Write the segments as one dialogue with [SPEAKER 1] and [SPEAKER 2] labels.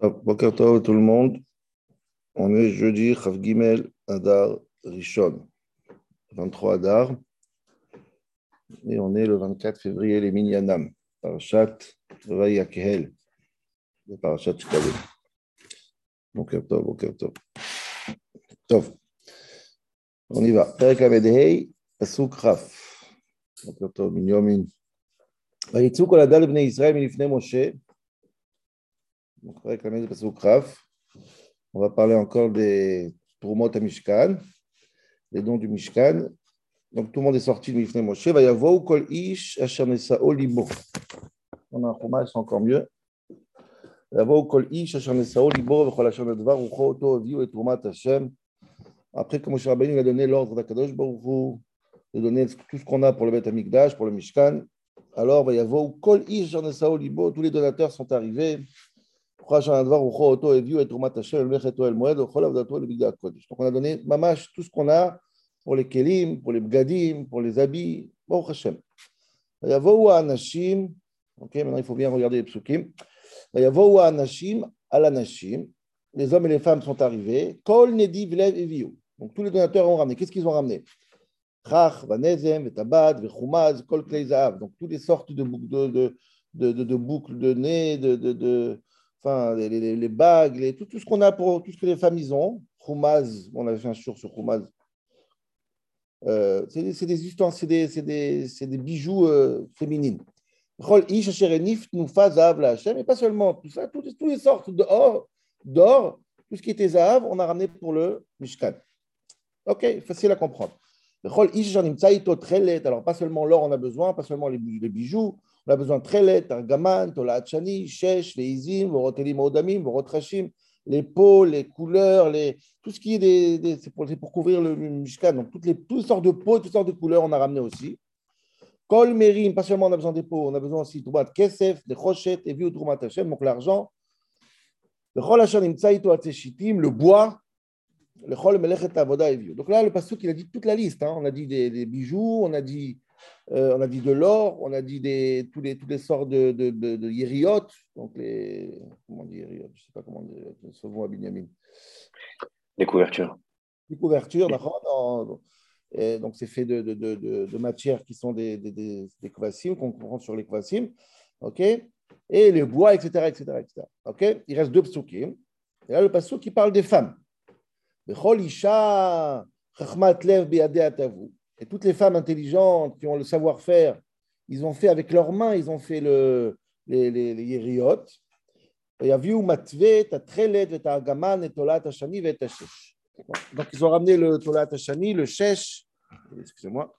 [SPEAKER 1] Boker Tov tout le monde. On est jeudi, Chav Gimel, Adar, Rishon. 23 Adar. Et on est le 24 février, les Minyanam. Parashat Vayakehel. Le Parashat Shkalim. Boker Tov, Boker Tov. Tov. On y va. Perek Avedhei, Pasuk Raf. Boker Tov, Minyomin. ויצאו כל הדל בני ישראל מלפני משה Donc, avec la on va parler encore des Trumot à Mishkan, les dons du Mishkan. Donc, tout le monde est sorti de Mifne Moshe. Va yavou kol ish ashamesa olimo. On a un chômage, c'est encore mieux. Yavou kol ish ashamesa olimo, vechol ashem advar, rucho oto aviu et Trumat Hashem. Après, comme Moshe Rabbeinu a donné l'ordre d'Akadosh Baruch de donner tout ce qu'on a pour le Beth Amikdash, pour le Mishkan, alors va yavou kol ish ashamesa olimo, tous les donateurs sont arrivés donc on a donné mamash tout ce qu'on a pour les kelim, pour les bgadim, pour les habits. Bon Hashem. anashim. Ok, maintenant il faut bien regarder les psukim. anashim al anashim. Les hommes et les femmes sont arrivés. Kol nediv lev eviu. Donc tous les donateurs ont ramené. Qu'est-ce qu'ils ont ramené Chach, vanezem, vetabad, vechumaz, kol kleizav. Donc toutes les sortes de, de, de, de, de boucles de nez, de, de, de enfin, les, les, les bagues, les, tout, tout, ce qu'on a pour tout ce que les femmes ils ont. Khoumaz, on avait fait un sur sur. Euh, c'est des, des ustensiles, c'est des, des, des, bijoux euh, féminines. Et pas seulement tout ça, toutes, toutes les sortes d'or, d'or, tout ce qui était zahav, on a ramené pour le Mishkan. Ok, facile à comprendre. Alors, pas seulement l'or, on a besoin, pas seulement les bijoux, on a besoin de Trelet, Argaman, Tola Shesh, Veizim, Vorotelim Odamim, Vorotrashim, les peaux, les couleurs, les, tout ce qui est des, des c'est, pour, pour, couvrir le Mishkan. Donc, toutes les, toutes sortes de peaux, toutes sortes de couleurs, on a ramené aussi. Kol Merim, pas seulement on a besoin des peaux, on a besoin aussi de Kesef, de Chochet, et Viu Trumat Hashem, donc l'argent. Le Chol Hashem Nimtsaito Atzeshitim, le bois, le Chol Melechet Avoda et. Donc là, le pasteur, il a dit toute la liste. Hein. On a dit des bijoux, on a dit euh, on a dit de l'or, on a dit des, tous, les, tous les sortes de, de, de, de yériot, donc les. Comment on dit Je ne sais pas comment sauvons à Binyamin.
[SPEAKER 2] Les couvertures.
[SPEAKER 1] Les couvertures, d'accord. Donc, c'est fait de, de, de, de, matières qui sont des, des, des, des qu'on comprend sur les kvassim. OK Et le bois, etc. etc., etc. OK Il reste deux psukim. Et là, le pasuk qui parle des femmes. Bechol isha chachmat lev atavu. Et toutes les femmes intelligentes qui ont le savoir-faire, ils ont fait avec leurs mains, ils ont fait le, les, les, les yériotes. Donc, ils ont ramené le tolat hashani, le shesh, excusez-moi.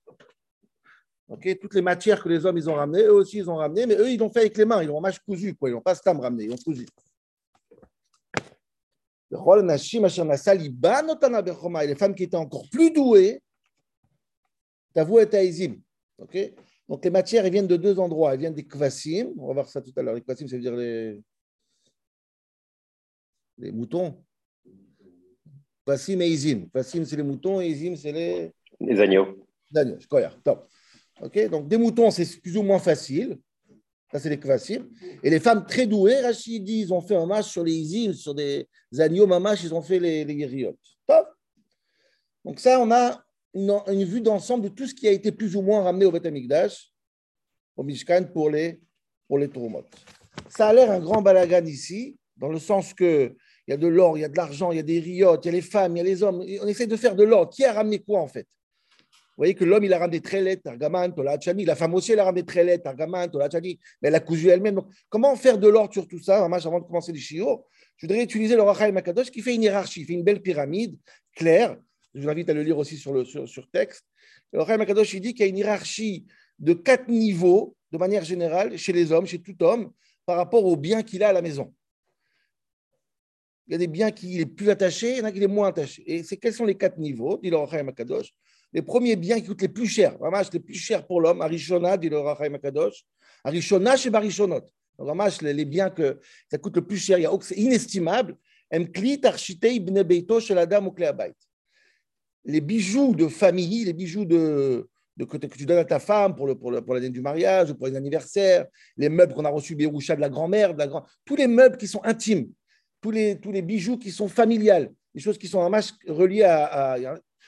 [SPEAKER 1] Ok, toutes les matières que les hommes ils ont ramenées, eux aussi ils ont ramené, mais eux ils l'ont fait avec les mains, ils l'ont mâche cousu, quoi. ils n'ont pas stam ramené, ils ont cousu. Et les femmes qui étaient encore plus douées, Tavou et Taïzim. ok? Donc les matières, elles viennent de deux endroits. Elles viennent des kvasim. On va voir ça tout à l'heure. Les kvasim, ça veut dire les, les moutons. Kvasim et Izim. Kvasim, c'est les moutons et Izim, c'est les...
[SPEAKER 2] Les agneaux.
[SPEAKER 1] Les agneaux, top. ok? Donc des moutons, c'est plus ou moins facile. Ça, c'est les kvasim. Et les femmes très douées, Rachid dit, ils ont fait un match sur les Izim, sur des agneaux mamash, ils ont fait les, les Top? Donc ça, on a une, vue d'ensemble de tout ce qui a été plus ou moins ramené au Beth Amikdash, au Mishkan, pour les, pour les Ça a l'air un grand balagan ici, dans le sens que il y a de l'or, il y a de l'argent, il y a des riottes, il y a les femmes, il y a les hommes. On essaie de faire de l'or. Qui a ramené quoi en fait? Vous voyez que l'homme, il a ramené Trelet, Targaman, Tolachani. La femme aussi, elle a ramené Trelet, Targaman, Tolachani. Mais elle a cousu elle-même. Comment faire de l'or sur tout ça? Avant de commencer les chiots, je voudrais utiliser le Rachel Makadosh qui fait une hiérarchie, fait une belle pyramide claire je vous invite à le lire aussi sur, le, sur, texte. Le Chaim Akadosh, il dit qu'il y a une hiérarchie de quatre niveaux, de manière générale, chez les hommes, chez tout homme, par rapport aux biens qu'il a à la maison. Il y a des biens qui est plus attachés, il y en a qui sont moins attachés. Et c'est quels sont les quatre niveaux, dit le Chaim Akadosh Les premiers biens qui coûtent les plus chers, vraiment les plus chers pour l'homme, Arishona, dit le Chaim Akadosh, Arishona chez Barishonot. Vraiment, les biens que ça coûte le plus cher, c'est inestimable. Emklit Architei Bne Beito Shel Adam ou les bijoux de famille, les bijoux de, que, tu donnes à ta femme pour, le, pour, l'année du mariage ou pour les anniversaires, les meubles qu'on a reçus Béroucha de la grand-mère, de la tous les meubles qui sont intimes. tous les, tous les bijoux qui sont familiales, les choses qui sont en masse reliées à,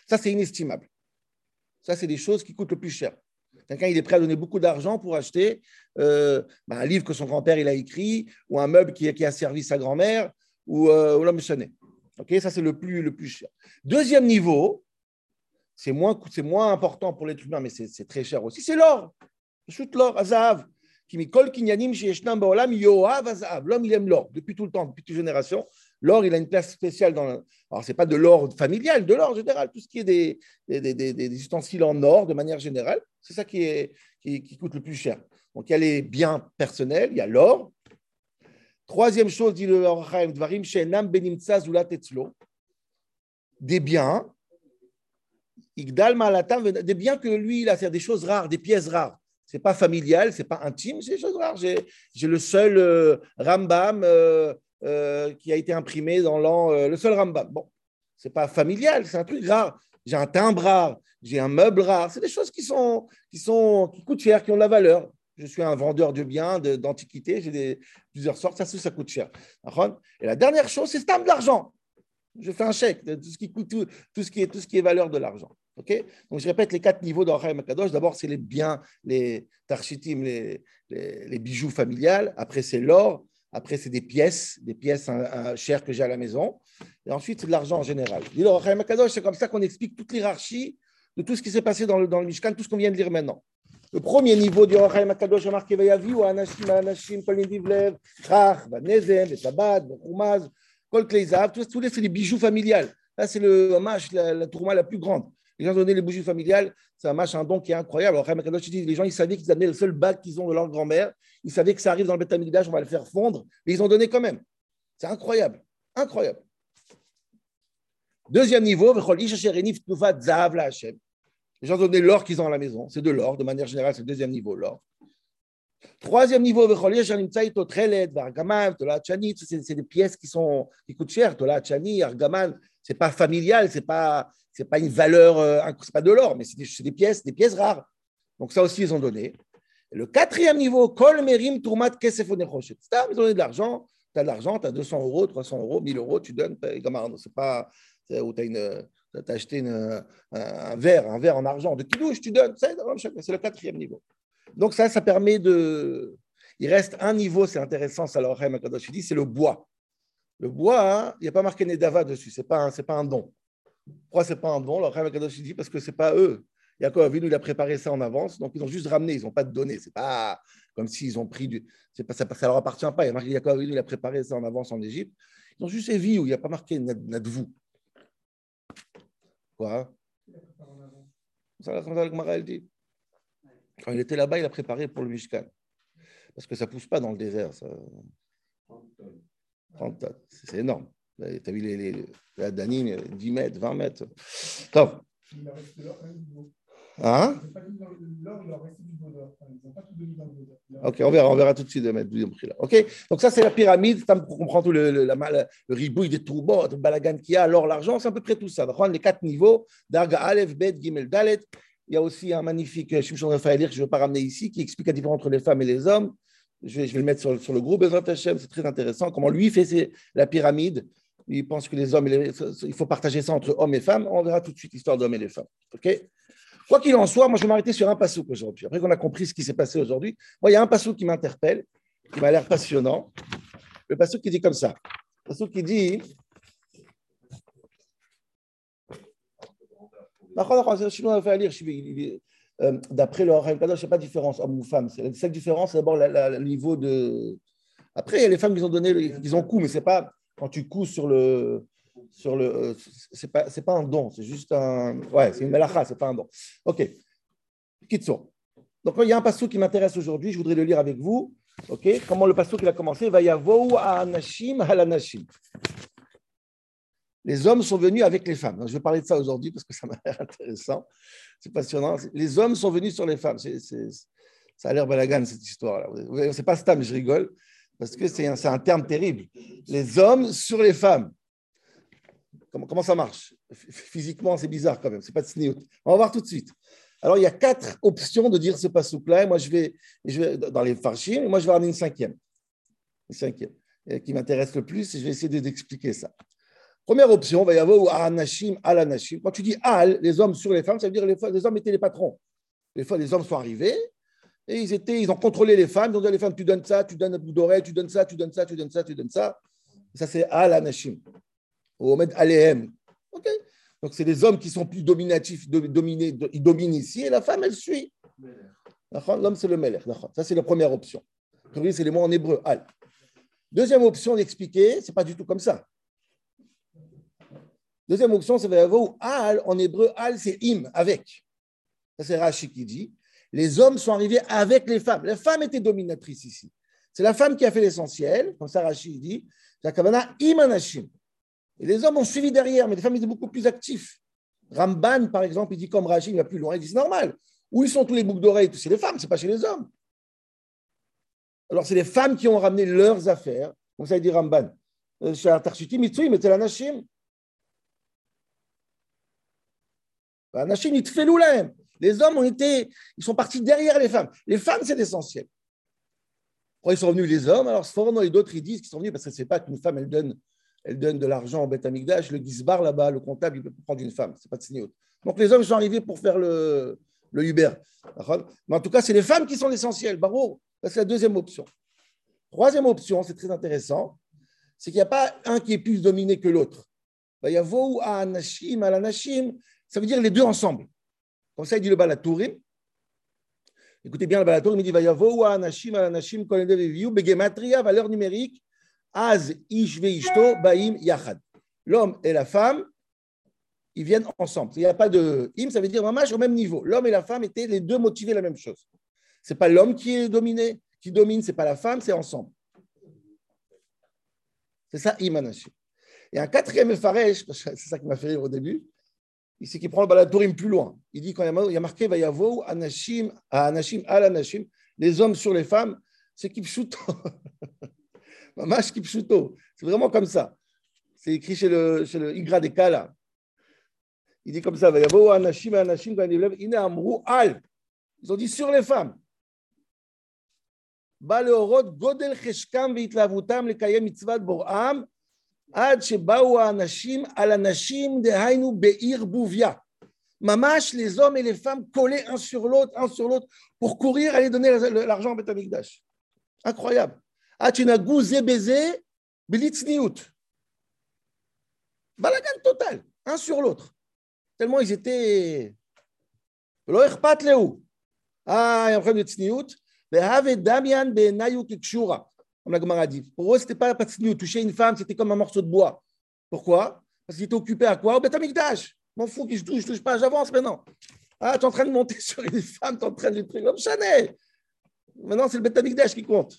[SPEAKER 1] Ça, c'est inestimable. Ça, c'est des choses qui coûtent le plus cher. Quelqu'un, il est prêt à donner beaucoup d'argent pour acheter euh, bah, un livre que son grand-père il a écrit, ou un meuble qui, a servi sa grand-mère, ou, euh, ou l'homme Ok, ça, c'est le plus, le plus cher. Deuxième niveau, c'est moins, moins important pour l'être humain, mais c'est très cher aussi, c'est l'or. Shoot l'or, azav. L'homme, il aime l'or depuis tout le temps, depuis toute génération. L'or, il a une place spéciale dans. Alors, ce n'est pas de l'or familial, de l'or général, tout ce qui est des, des, des, ustensiles en or de manière générale, c'est ça qui, est, qui, coûte le plus cher. Donc, il y a les biens personnels, il y a l'or. Troisième chose, dit le Dvarim des biens, des biens que lui, il a, des choses rares, des pièces rares c'est pas familial, c'est pas intime, c'est des choses rares. J'ai le seul euh, Rambam euh, euh, qui a été imprimé dans l'an, le seul Rambam. Bon, c'est pas familial, c'est un truc rare. J'ai un timbre rare, j'ai un meuble rare. C'est des choses qui sont, qui qui coûtent cher, qui ont de la valeur. Je suis un vendeur de biens, d'antiquités, j'ai plusieurs sortes, ça, coûte cher. Et la dernière chose, c'est ce de l'argent. Je fais un chèque de tout ce qui coûte, tout, ce qui est, tout ce qui est valeur de l'argent. Ok? Donc, je répète les quatre niveaux d'Orhaïm Akadosh. D'abord, c'est les biens, les tarchitim, les, les, bijoux familiales. Après, c'est l'or. Après, c'est des pièces, des pièces chères que j'ai à la maison. Et ensuite, c'est de l'argent en général. L'Orhaïm Akadosh, c'est comme ça qu'on explique toute l'hierarchie de tout ce qui s'est passé dans le, dans le tout ce qu'on vient de lire maintenant. Le premier niveau du Orhaïm Akadosh, marqué Vayavi, ou Anashim, Anashim, Kol Nidivlev, Chach, Vanezem, Tabad, Khumaz, Kol Kleizav, tous les, c'est les bijoux familiales. Là, c'est le hommage, la, la tourma la plus grande. Les gens donnaient les bougies familiales, c'est un machin, un don qui est incroyable. Alors, dit, les gens, ils savaient qu'ils amenaient le seul bac qu'ils ont de leur grand-mère. Ils savaient que ça arrive dans le Beth on va le faire fondre, mais ils ont donné quand même. C'est incroyable. Incroyable. Deuxième niveau, les gens donnaient l'or qu'ils ont à la maison. C'est de l'or, de manière générale, c'est le deuxième niveau, l'or. Troisième niveau, c'est des pièces qui, sont, qui coûtent cher. Argaman, c'est pas familial, c'est pas c'est pas une valeur, euh, c'est pas de l'or, mais c'est des, pièces, des pièces rares. Donc ça aussi, ils ont donné. le quatrième niveau, Kol Merim Tourmat Kesef Ils ont donné de l'argent, tu as de l'argent, tu as 200 euros, 300 euros, 1000 euros, tu donnes, c'est pas où tu as, acheté un, verre, un verre en argent de kidouche, tu donnes, c'est le quatrième niveau. Donc ça, ça permet de... Il reste un niveau, c'est intéressant, ça leur dit, c'est le bois. Le bois, hein, il n'y a pas marqué Nedava dessus, ce n'est pas, pas un don. Pourquoi ce n'est pas un don Alors, Kadosh dit parce que ce n'est pas eux. Yaakov Avinu, il a préparé ça en avance, donc ils ont juste ramené, ils n'ont pas de données. Ce n'est pas comme s'ils ont pris du. Pas, ça ne leur appartient pas. Il y a Avinu, il a préparé ça en avance en Égypte. Ils ont juste évi où il n'y a pas marqué vous. Quoi? Quand il était là-bas, il a préparé pour le Mishkan. Parce que ça ne pousse pas dans le désert. Ça... 30 tonnes. C'est énorme. Tu as vu les, les, la Danine, 10 mètres, 20 mètres. Hein? Ok, on verra, on verra tout de suite. Ok, donc ça c'est la pyramide, pour comprendre tout le, le, la, le ribouille des trous, le balagan qu'il y a, l'or, l'argent, c'est à peu près tout ça. les quatre niveaux, Darga Aleph, Bet, Gimel, Dalet. Il y a aussi un magnifique Shimshon Raphaël que je ne vais pas ramener ici, qui explique la différence entre les femmes et les hommes. Je vais, je vais le mettre sur, sur le groupe, c'est très intéressant. Comment lui fait la pyramide il pense que les hommes, il faut partager ça entre hommes et femmes. On verra tout de suite l'histoire d'hommes et les femmes. Ok? Quoi qu'il en soit, moi, je vais m'arrêter sur un passouk aujourd'hui. Après qu'on a compris ce qui s'est passé aujourd'hui, moi, il y a un passouk qui m'interpelle, qui m'a l'air passionnant. Le passouk qui dit comme ça. Le passouk qui dit. Euh, d'après le Harim Kadosh, il n'y a pas de différence homme ou femme. La seule différence, c'est d'abord le niveau de. Après, il y a les femmes qui ont donné, qui ont coup, mais ce n'est pas quand tu couds sur le. Sur le euh, c'est pas, c'est pas un don, c'est juste un. Ouais, c'est une melacha, c'est pas un don. Ok. Kitso. Donc, il y a un passage qui m'intéresse aujourd'hui, je voudrais le lire avec vous. Ok. Comment le passage qui a commencé? Va yavou anashim halanashim. Les hommes sont venus avec les femmes. je vais parler de ça aujourd'hui parce que ça m'a l'air intéressant. C'est passionnant. Les hommes sont venus sur les femmes. C'est, ça a l'air balagan cette histoire-là. C'est pas Stam, je rigole parce que c'est un, un, terme terrible. Les hommes sur les femmes. Comment, ça marche? Physiquement, c'est bizarre quand même, c'est pas de sniout. On va voir tout de suite. Alors, il y a quatre options de dire ce pas là moi, je vais, dans les farchim, et moi, je vais ramener une cinquième. Une cinquième. qui m'intéresse le plus et je vais essayer d'expliquer ça. Première option, il va y avoir Anashim al Anashim. Quand tu dis al, les hommes sur les femmes, ça veut dire les, les hommes étaient les patrons. Des fois, les hommes sont arrivés et ils, étaient, ils ont contrôlé les femmes. Ils ont dit à les femmes, tu donnes ça, tu donnes un bout d'oreille, tu donnes ça, tu donnes ça, tu donnes ça, tu donnes ça. Ça, c'est al Anashim. Ou met alehem. OK Donc, c'est les hommes qui sont plus dominatifs, dominés, ils dominent ici et la femme, elle suit. L'homme, c'est le meler. Ça, c'est la première option. C'est les mots en hébreu, al. Deuxième option d'expliquer, ce n'est pas du tout comme ça. Deuxième option, c'est avoir al, en hébreu, al, c'est im, avec. Ça, c'est Rashi qui dit. Les hommes sont arrivés avec les femmes. La femme était dominatrice ici. C'est la femme qui a fait l'essentiel, comme ça Rashi dit. Zakavana im anashim. Et les hommes ont suivi derrière, mais les femmes étaient beaucoup plus actives. Ramban, par exemple, il dit comme Rashi, il va plus loin, il dit c'est normal. Où sont tous les boucles d'oreilles C'est les femmes, c'est pas chez les hommes. Alors, c'est les femmes qui ont ramené leurs affaires. Comme ça, il dit Ramban. Euh, c'est. Les hommes ont été, ils sont partis derrière les femmes. Les femmes, c'est l'essentiel. Pourquoi ils sont venus les hommes? Alors, Sforon et d'autres, ils disent qu'ils sont venus parce que ce n'est pas qu'une femme, elle donne, elle donne de l'argent en bête amigdash. Le gizbar là-bas, le comptable, il peut prendre une femme. Ce n'est pas de signe Donc, les hommes sont arrivés pour faire le, le Uber. Mais en tout cas, c'est les femmes qui sont l'essentiel. Barreau, c'est la deuxième option. Troisième option, c'est très intéressant, c'est qu'il n'y a pas un qui est plus dominé que l'autre. Il y a Vou à Anashim, à l'Anashim, ça veut dire les deux ensemble. Comme ça, il dit le Balatourim. Écoutez bien le Balatourim, il dit Vayavo Anashim Anashim Begematria, valeur numérique, Az Ish Ishto Baim Yachad. L'homme et la femme, ils viennent ensemble. Il n'y a pas de im, ça veut dire mamash au même niveau. L'homme et la femme étaient les deux motivés la même chose. Ce n'est pas l'homme qui est dominé, qui domine, ce n'est pas la femme, c'est ensemble. C'est ça, im Anashim. Et un quatrième Faresh, c'est ça qui m'a fait rire au début, c'est qu'il prend le balatourim plus loin. Il dit quand il y a marqué Vayavo, Anashim, Anashim, Al Anashim, les hommes sur les femmes, c'est Kipshuto. Mamash Kipshuto. C'est vraiment comme ça. C'est écrit chez le, chez le Igra des Kala. Il dit comme ça Vayavo, Anashim, Anashim, quand il Ine Amrou, Al. Ils ont dit sur les femmes. Baleorot, Godel Cheshkam, Vitlavutam, Lekayem, Mitzvat, Bor'am, עד שבאו האנשים על הנשים, דהיינו בעיר בוביה. ממש les hommes et les femmes collés un sur l'autre, un sur l'autre, pour courir aller donner l'argent à Beth Amikdash. Incroyable. Ah, tu n'as gousé baiser, blitzniout. Balagan total, un sur l'autre. Tellement ils étaient. Ah, il y a un problème de tsniout. Ben comme la Gemara dit. Pour eux, ce n'était pas la tsniout. Toucher une femme, c'était comme un morceau de bois. Pourquoi? Parce qu'ils étaient occupés à quoi? Au bétamikdash. M'en fous que je touche, je touche pas, j'avance maintenant. Ah, tu es en train de monter sur une femme, tu es en train de lui prier comme Chanel. Maintenant, c'est le bétamikdash qui compte.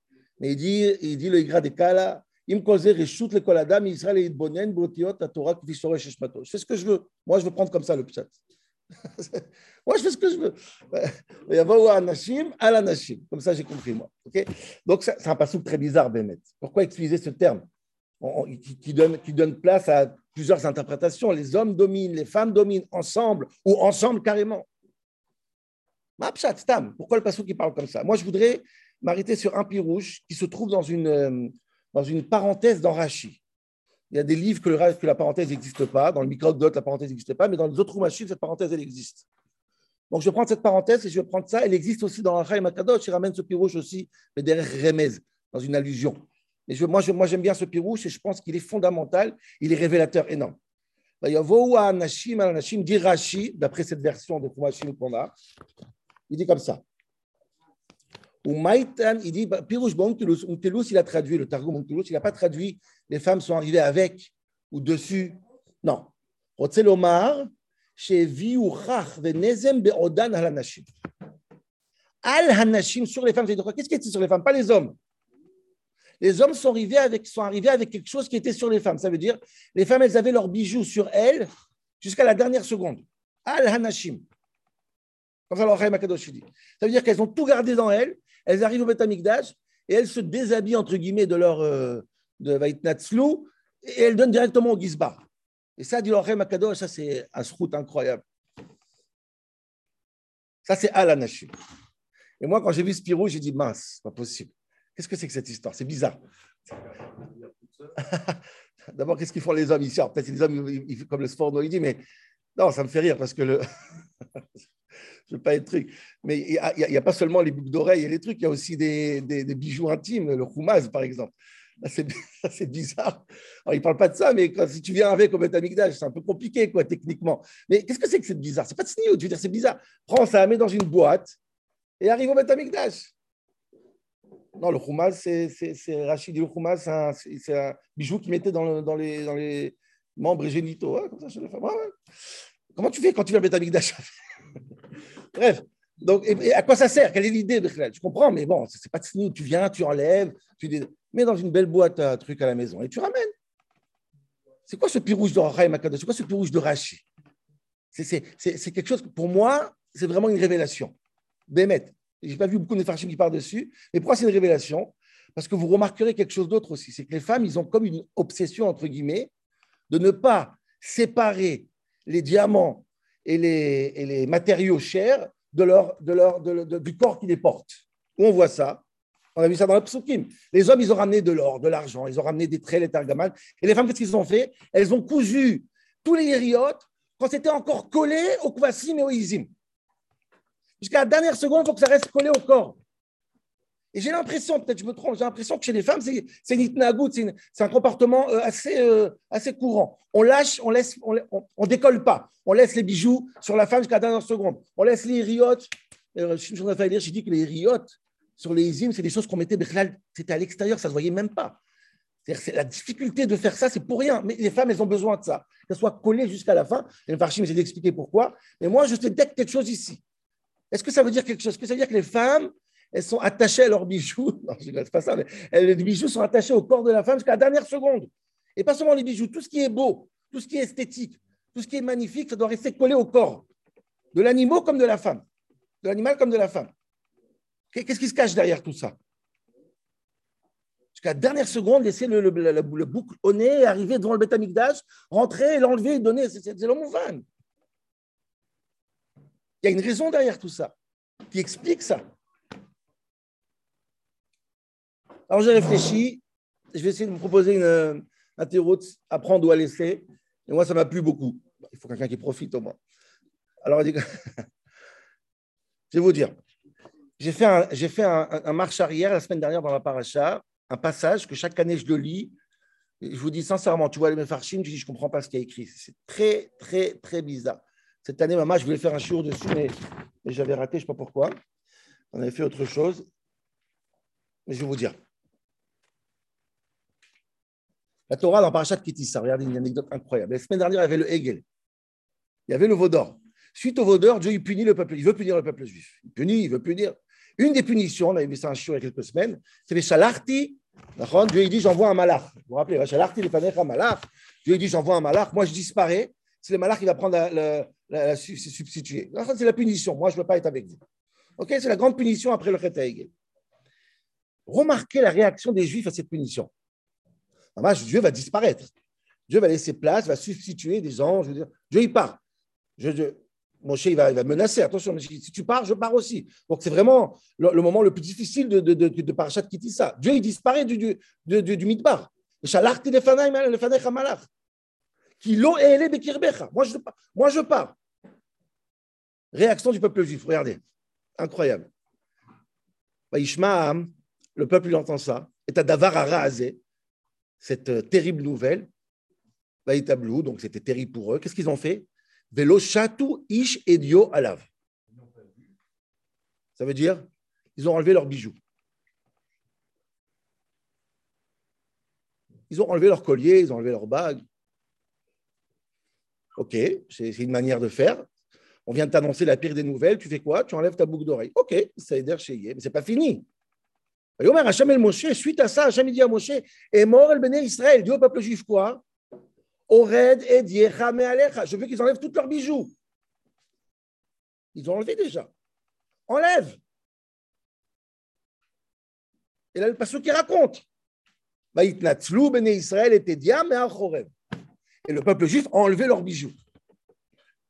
[SPEAKER 1] Mais il dit, il dit le Igra de Kala, je fais ce que je veux. Moi, je veux prendre comme ça le pshat. moi, je fais ce que je veux. Il y a Anashim à l'Anashim. Comme ça, j'ai compris, moi. Donc, c'est un passage très bizarre, Bémet. Pourquoi utiliser ce terme? Qui, donne, qui donne place à plusieurs interprétations Les hommes dominent, les femmes dominent ensemble ou ensemble carrément. Pourquoi le passage qui parle comme ça? Moi, je voudrais m'arrêter sur un pirouche qui se trouve dans une euh, dans une parenthèse dans Rashi. Il y a des livres que, la parenthèse n'existe pas. Dans le Mikrodot, la parenthèse n'existe pas, mais dans les autres machines, cette parenthèse, elle existe. Donc, je prendre cette parenthèse et je vais prendre ça. Elle existe aussi dans Rachaim Makadosh. Il ramène ce pirouche aussi, mais derrière Remez, dans une allusion. Je, moi, j'aime bien ce pirouche et je pense qu'il est fondamental. Il est révélateur énorme. D'après cette version de Kumashim qu'on a. Il dit comme ça. Ou il dit, Pirouche Bonkelus, il a traduit, le Targum il n'a pas traduit, les femmes sont arrivées avec ou dessus. Non. Chez Viuchach, Venezem Beodan Halanashim. Al Hanashim sur les femmes. Qu'est-ce qui était sur les femmes? Pas les hommes. Les hommes sont arrivés, avec, sont arrivés avec quelque chose qui était sur les femmes. Ça veut dire, les femmes, elles avaient leurs bijoux sur elles jusqu'à la dernière seconde. Al Hanashim. Comme ça, dit. Ça veut dire qu'elles ont tout gardé dans elles. Elles arrivent au Beth et elles se déshabillent, entre guillemets, de leur euh, de et elles donnent directement au Gizbar. Et ça, dit l'Orem Akadosh, ça c'est un srout incroyable. Ça, c'est Al Hanashim. Et moi, quand j'ai vu Spirou, j'ai dit, mince, pas possible. Qu'est-ce que c'est que cette histoire? C'est bizarre. D'abord, qu'est-ce qu'ils font les hommes ici? Peut-être les hommes, comme le sport dit, mais non, ça me fait rire parce que le. je veux pas être truc. Mais il n'y a, pas seulement les boucles d'oreilles et les trucs, il y a aussi des, bijoux intimes, le khoumaz par exemple. C'est bizarre. Alors, il parle pas de ça, mais quand, si tu viens avec au Betamikdash, c'est un peu compliqué, quoi, techniquement. Mais qu'est-ce que c'est que c'est bizarre? C'est pas de snio, tu veux dire, c'est bizarre. Prends ça, mets dans une boîte et arrive au Betamikdash. Non, le khoumaz, c'est Rachid le khoumaz, c'est un, bijou qu'il mettait dans, les, membres génitaux. Comment tu fais quand tu viens au Betamikdash Bref, donc, à quoi ça sert? Quelle est l'idée Je comprends, mais bon, c'est pas de signe. Tu viens, tu enlèves, tu mets dans une belle boîte un truc à la maison et tu ramènes. C'est quoi ce pirouge de Rahim C'est quoi ce pirouge de Rachi C'est quelque chose, pour moi, c'est vraiment une révélation. Bémet. Je n'ai pas vu beaucoup de farchim qui parlent dessus, mais pourquoi c'est une révélation Parce que vous remarquerez quelque chose d'autre aussi, c'est que les femmes, ils ont comme une obsession, entre guillemets, de ne pas séparer les diamants et les, matériaux chers de leur, du corps qui les porte. On voit ça On a vu ça dans la psukim. Les hommes, ils ont ramené de l'or, de l'argent, ils ont ramené des traits, les targaman. Et les femmes, qu'est-ce qu'ils ont fait Elles ont cousu tous les hériotes quand c'était encore collé au kvasim et au izim. Jusqu'à la dernière seconde, il faut que ça reste collé au corps. Et j'ai l'impression, peut-être je me trompe, j'ai l'impression que chez les femmes, c'est une c'est un comportement euh, assez, euh, assez courant. On lâche, on laisse, on, décolle pas. On laisse les bijoux sur la femme jusqu'à la dernière seconde. On laisse les riottes. Euh, je suis en train de dire, j'ai dit que les riottes sur les isim, c'est des choses qu'on mettait, c'était à l'extérieur, ça ne se voyait même pas. La difficulté de faire ça, c'est pour rien. Mais les femmes, elles ont besoin de ça. Qu'elles soient collées jusqu'à la fin. Et le Farchim, j'ai d'expliquer pourquoi. Mais moi, je détecte quelque chose ici. Est-ce que ça veut dire quelque chose? Est-ce que ça veut dire que les femmes, elles sont attachées à leurs bijoux. Non, je ne pas ça, mais les bijoux sont attachés au corps de la femme jusqu'à la dernière seconde. Et pas seulement les bijoux, tout ce qui est beau, tout ce qui est esthétique, tout ce qui est magnifique, ça doit rester collé au corps. De l'animal comme de la femme. De l'animal comme de la femme. Qu'est-ce qui se cache derrière tout ça? Jusqu'à la dernière seconde, laisser le, le, boucle au nez, arriver devant le bétamikdash, rentrer, l'enlever, donner. C'est l'homme. Il y a une raison derrière tout ça qui explique ça. Alors j'ai réfléchi, je vais essayer de vous proposer une, un terreau à prendre ou à laisser. Et moi, ça m'a plu beaucoup. Il faut quelqu'un qui profite au moins. Alors, je vais vous dire, j'ai fait, un, marche arrière la semaine dernière dans la paracha, un passage que chaque année je le lis. je vous dis sincèrement, tu vois les Mefarchim, je dis, je ne comprends pas ce qu'il y a écrit. C'est très, très, très bizarre. Cette année, maman, je voulais faire un jour dessus, mais, mais j'avais raté, je ne sais pas pourquoi. On avait fait autre chose. Mais je vais vous dire. La Torah dans Parashat Kitissa, regardez une anecdote incroyable. La semaine dernière, il y avait le Hegel. Il y avait le Vaudor. Suite au Vaudor, Dieu il punit le peuple. Il veut punir le peuple juif. Il punit, il veut punir. Une des punitions, on avait vu ça un chiot il y a quelques semaines, c'est les shalarti. Dieu il dit j'envoie un malach. Vous vous rappelez, shalarti les malach. Dieu il dit j'envoie un malach. Moi je disparais. C'est le malach qui va prendre la, la, substituer. C'est la punition. Moi je ne veux pas être avec vous. Ok, c'est la grande punition après le Hegel. Remarquez la réaction des Juifs à cette punition. Dieu va disparaître. Dieu va laisser place, va substituer des anges. Dieu, il part. Je, mon il va, il va menacer. Attention, si tu pars, je pars aussi. Donc, c'est vraiment le, moment le plus difficile de, de, de, de Parashat ça. Dieu, il disparaît du, du, du, du Midbar. Qui l'ont Moi, je. Moi, je pars. Réaction du peuple juif. Regardez. Incroyable. Le peuple, il entend ça. Et à Davar cette euh, terrible nouvelle, Vaïtablou, donc c'était terrible pour eux. Qu'est-ce qu'ils ont fait? Velo chatou ish edio alav. Ça veut dire, ils ont enlevé leurs bijoux. Ils ont enlevé leurs colliers, ils ont enlevé leurs bagues. Ok, c'est une manière de faire. On vient de t'annoncer la pire des nouvelles. Tu fais quoi? Tu enlèves ta boucle d'oreille. Ok, ça aide chez mais c'est pas fini. Yomer Hachem el Moshe, suite à ça, Hachem dit à Moshe, et mort el Béné Israël, dit au peuple juif quoi? Ored et alecha. Je veux qu'ils enlèvent tous leurs bijoux. Ils ont enlevé déjà. Enlève. Et là, le passage qui raconte. Béné et Et le peuple juif a enlevé leurs bijoux.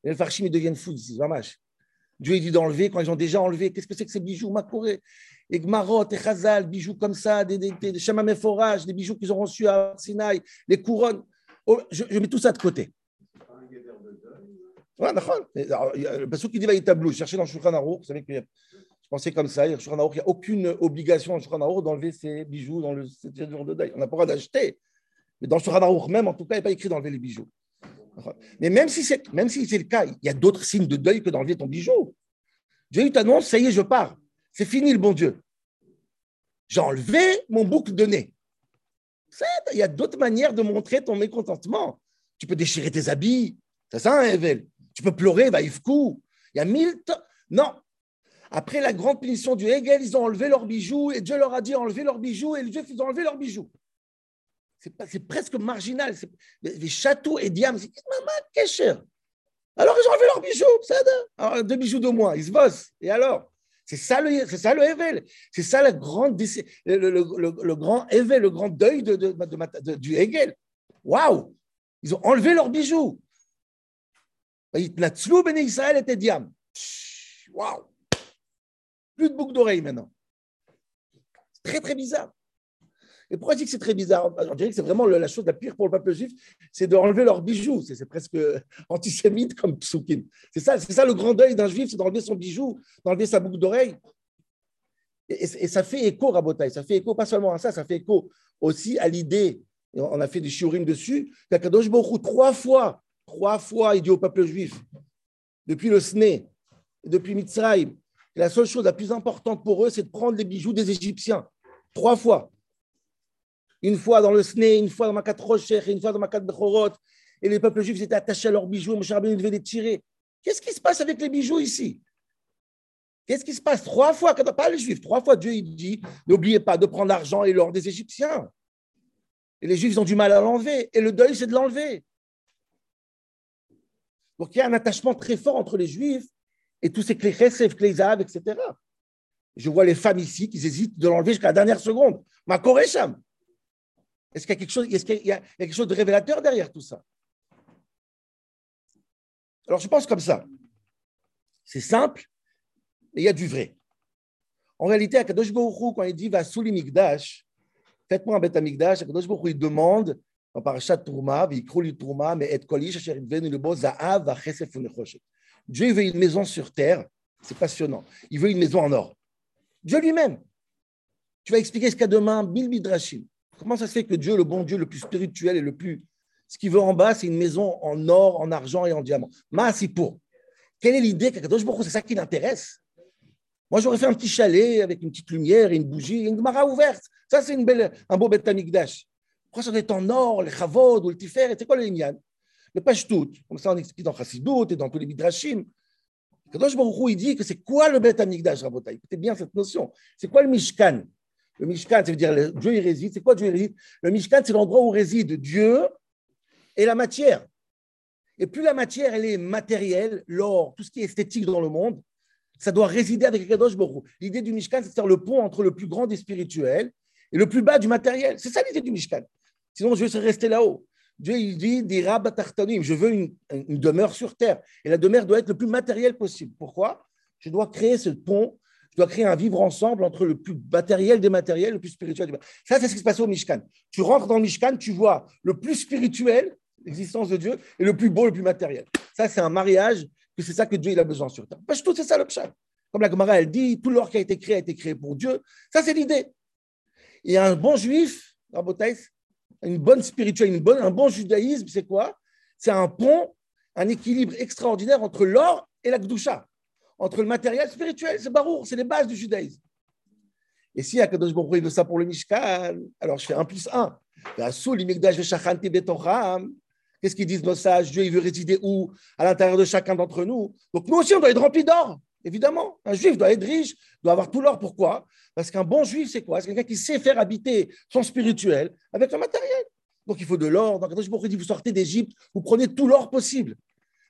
[SPEAKER 1] Et les farchim, ils deviennent fous ici, vache. Dieu dit d'enlever quand ils ont déjà enlevé. Qu'est-ce que c'est que ces bijoux Makoré Et Gmarot, et Chazal, bijoux comme ça, des, des, des, des bijoux qu'ils ont reçus à Sinaï, les couronnes. Oh, je, mets tout ça de côté. Ouais, d'accord. Parce qu'il dit va tableau. Cherchez dans Shulchan Aruch, vous savez que je pensais comme ça. Il n'y a aucune obligation dans Shulchan Aruch d'enlever ses bijoux dans le septième jour de deuil. On n'a pas le droit d'acheter. Mais dans Shulchan Aruch même, en tout cas, il n'est pas écrit d'enlever les bijoux. Mais même si c'est si le cas, il y a d'autres signes de deuil que d'enlever ton bijou. Dieu t'annonce, ça y est, je pars. C'est fini le bon Dieu. J'ai enlevé mon boucle de nez. Il y a d'autres manières de montrer ton mécontentement. Tu peux déchirer tes habits. C'est ça, hein, Tu peux pleurer, va Il y a mille. Non. Après la grande punition du Hegel, ils ont enlevé leurs bijoux et Dieu leur a dit enlever leurs bijoux et les Juifs, ils ont enlevé leurs bijoux c'est presque marginal. Les châteaux et diams, c'est maman, cher. Alors ils ont enlevé leurs bijoux, ça alors, deux bijoux de moins, ils se bossent. Et alors? C'est ça le, c'est ça le. C'est ça la grande, le, grand Evel, le grand deuil de, du Hegel. Waouh Ils ont enlevé leurs bijoux. Natslu ben Israël était diam. Waouh Plus de boucles d'oreilles maintenant. Très, très bizarre. Et pourquoi je dis que c'est très bizarre? On dirait que c'est vraiment la chose la pire pour le peuple juif, c'est d'enlever leurs bijoux. C'est presque antisémite comme psukim. C'est ça, ça le grand deuil d'un juif, c'est d'enlever son bijou, d'enlever sa boucle d'oreille. Et, ça fait écho, Rabotaï, ça fait écho pas seulement à ça, ça fait écho aussi à l'idée, on a fait des shiurim dessus, qu'Akadosh Baruch trois fois, trois fois, il dit au peuple juif, depuis le Sné, depuis Mitzrayim, la seule chose la plus importante pour eux, c'est de prendre les bijoux des Égyptiens. Trois fois une fois dans le Sné, une fois dans Makat Rocher, une fois dans Makat Bechorot, et les peuples juifs étaient attachés à leurs bijoux, Moshe Rabbeinu devait les tirer. Qu'est-ce qui se passe avec les bijoux ici? Qu'est-ce qui se passe? Trois fois, pas les juifs, trois fois Dieu il dit n'oubliez pas de prendre l'argent et l'or des Égyptiens. Et les juifs ont du mal à l'enlever, et le deuil c'est de l'enlever. Donc il y a un attachement très fort entre les juifs et tous ces clés clés etc. Je vois les femmes ici qui hésitent de l'enlever jusqu'à la dernière seconde. Ma Koresham. Est-ce qu'il y a quelque chose, de révélateur derrière tout ça? Alors, je pense comme ça. C'est simple, mais il y a du vrai. En réalité, à Kadosh Baruch quand il dit va sous l'imigdash, faites-moi un bête amigdash, Kadosh Baruch il demande en parachat Tourma, li Tourma, mais et kolish le Dieu veut une maison sur terre, c'est passionnant. Il veut une maison en or. Dieu lui-même. Tu vas expliquer ce qu'a demain Bil Midrashim. Comment ça se fait que Dieu, le bon Dieu, le plus spirituel et le plus. Ce qu'il veut en bas, c'est une maison en or, en argent et en diamant. c'est pour. Quelle est l'idée C'est ça qui l'intéresse. Moi, j'aurais fait un petit chalet avec une petite lumière et une bougie, une mara ouverte. Ça, c'est une belle, un beau bête d'âge. Pourquoi ça doit être en or, les chavod ou le tifer C'est quoi le lignan Le tout. Comme ça, on explique dans Chassidut et dans tous les midrashim. Kadosh Baruch il dit que c'est quoi le bête amigdash, Rabotai? Écoutez bien cette notion. C'est quoi le mishkan? Le Mishkan, ça veut dire le Dieu y réside. C'est quoi Dieu y réside? Le Mishkan, c'est l'endroit où réside Dieu et la matière. Et plus la matière, elle est matérielle, l'or, tout ce qui est esthétique dans le monde, ça doit résider avec Kadosh Baruch L'idée du Mishkan, c'est de faire le pont entre le plus grand des spirituels et le plus bas du matériel. C'est ça l'idée du Mishkan. Sinon, Dieu serait resté là-haut. Dieu, il dit, je veux une, une, demeure sur terre. Et la demeure doit être le plus matériel possible. Pourquoi? Je dois créer ce pont tu dois créer un vivre ensemble entre le plus matériel des matériels, le plus spirituel des Ça, c'est ce qui se passe au Mishkan. Tu rentres dans le Mishkan, tu vois le plus spirituel, l'existence de Dieu, et le plus beau, le plus matériel. Ça, c'est un mariage, que c'est ça que Dieu a besoin sur terre. Parce que c'est ça le. Comme la Gemara, elle dit, tout l'or qui a été créé a été créé pour Dieu. Ça, c'est l'idée. Et un bon juif, une bonne spiritualité, une bonne, un bon judaïsme, c'est quoi? C'est un pont, un équilibre extraordinaire entre l'or et la Gdusha entre le matériel spirituel. C'est barour, c'est les bases du judaïsme. Et si Akadosh Baruch il veut ça pour le Mishkan, alors je fais 1 plus 1. Qu'est-ce qu'ils disent nos sages Dieu, il veut résider où? À l'intérieur de chacun d'entre nous. Donc nous aussi, on doit être rempli d'or, évidemment. Un juif doit être riche, doit avoir tout l'or. Pourquoi? Parce qu'un bon juif, c'est quoi? C'est quelqu'un qui sait faire habiter son spirituel avec le matériel. Donc il faut de l'or. Donc quand je dit, vous sortez d'Égypte, vous prenez tout l'or possible.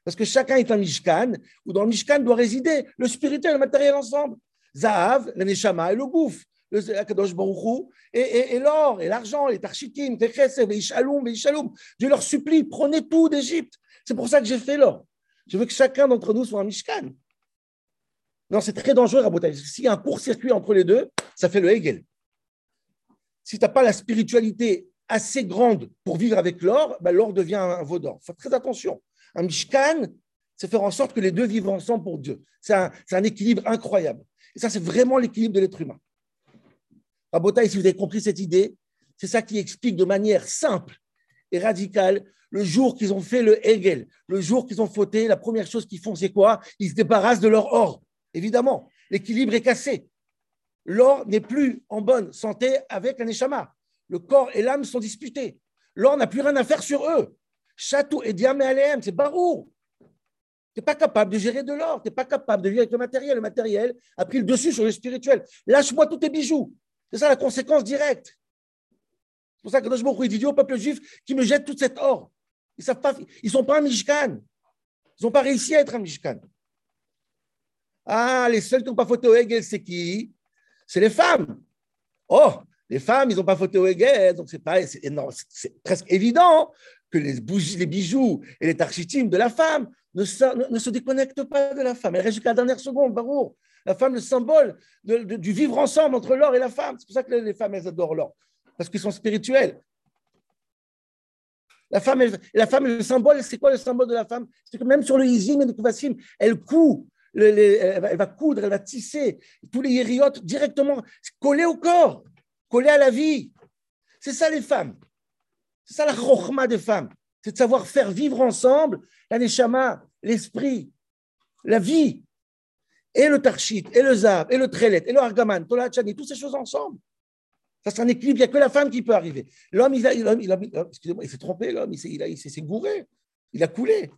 [SPEAKER 1] Parce que chacun est un Mishkan, où dans le Mishkan doit résider le spirituel et le matériel ensemble. Zahav, le Neshama et le Gouf le Akadosh Baruchou, et, l'or, et l'argent, les tarchitim, les chesed, les ishaloum, les. Dieu leur supplie, prenez tout d'Égypte. C'est pour ça que j'ai fait l'or. Je veux que chacun d'entre nous soit un Mishkan. Non, c'est très dangereux, Rabotai. S'il y a un court-circuit entre les deux, ça fait le Hegel. Si tu n'as pas la spiritualité assez grande pour vivre avec l'or, ben l'or devient un veau d'or. Très attention. Un Mishkan, c'est faire en sorte que les deux vivent ensemble pour Dieu. C'est un, équilibre incroyable. Et ça, c'est vraiment l'équilibre de l'être humain. Rabotaï, si vous avez compris cette idée, c'est ça qui explique de manière simple et radicale le jour qu'ils ont fait le Hegel, le jour qu'ils ont fauté, la première chose qu'ils font, c'est quoi? Ils se débarrassent de leur or. Évidemment, l'équilibre est cassé. L'or n'est plus en bonne santé avec un échama. Le corps et l'âme sont disputés. L'or n'a plus rien à faire sur eux. Château et et c'est barou. Tu n'es pas capable de gérer de l'or, tu n'es pas capable de vivre avec le matériel. Le matériel a pris le dessus sur le spirituel. Lâche-moi tous tes bijoux. C'est ça la conséquence directe. C'est pour ça que Dosh dit au peuple juif qui me jette toute cette or. Ils ne pas, ils sont pas un Mishkan. Ils n'ont pas réussi à être un Mishkan. Ah, les seuls qui n'ont pas fauté au Hegel, c'est qui? C'est les femmes. Oh, les femmes, ils n'ont pas fauté au Hegel, donc c'est pas, c'est presque évident que les, bougies, les bijoux et les tarchitim de la femme ne se, ne, se déconnectent pas de la femme. Elle reste jusqu'à la dernière seconde, Barour. La femme, le symbole du vivre ensemble entre l'or et la femme. C'est pour ça que les femmes, elles adorent l'or. Parce qu'ils sont spirituels. La femme, la femme, le symbole, c'est quoi le symbole de la femme? C'est que même sur le Izim et le Kuvassim, elle coud, elle, va, coudre, elle va tisser tous les hériotes directement, collés au corps, collés à la vie. C'est ça les femmes. C'est ça la chokhma des femmes. C'est de savoir faire vivre ensemble la neshama, l'esprit, la vie et le tarchit, et le zab, et le trelet, et le argaman, tolachani, toutes ces choses ensemble. Ça, c'est un équilibre, il n'y a que la femme qui peut arriver. L'homme, il, il, s'est trompé, l'homme, il, s'est gouré, il a coulé.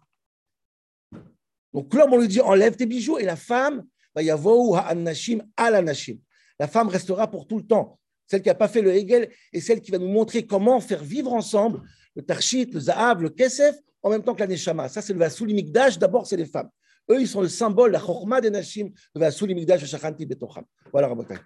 [SPEAKER 1] Donc l'homme, on lui dit, enlève tes bijoux, et la femme. La femme restera pour tout le temps. Celle qui n'a pas fait le Hegel et celle qui va nous montrer comment faire vivre ensemble le tarchit, le zahav, le kesef, en même temps que la neshama. Ça, c'est le vasulimikdash. D'abord, c'est les femmes. Eux, ils sont le symbole, la chorma des Nashim, de la Soulimigdash Shachanti Betocham. Voilà, Rabotai.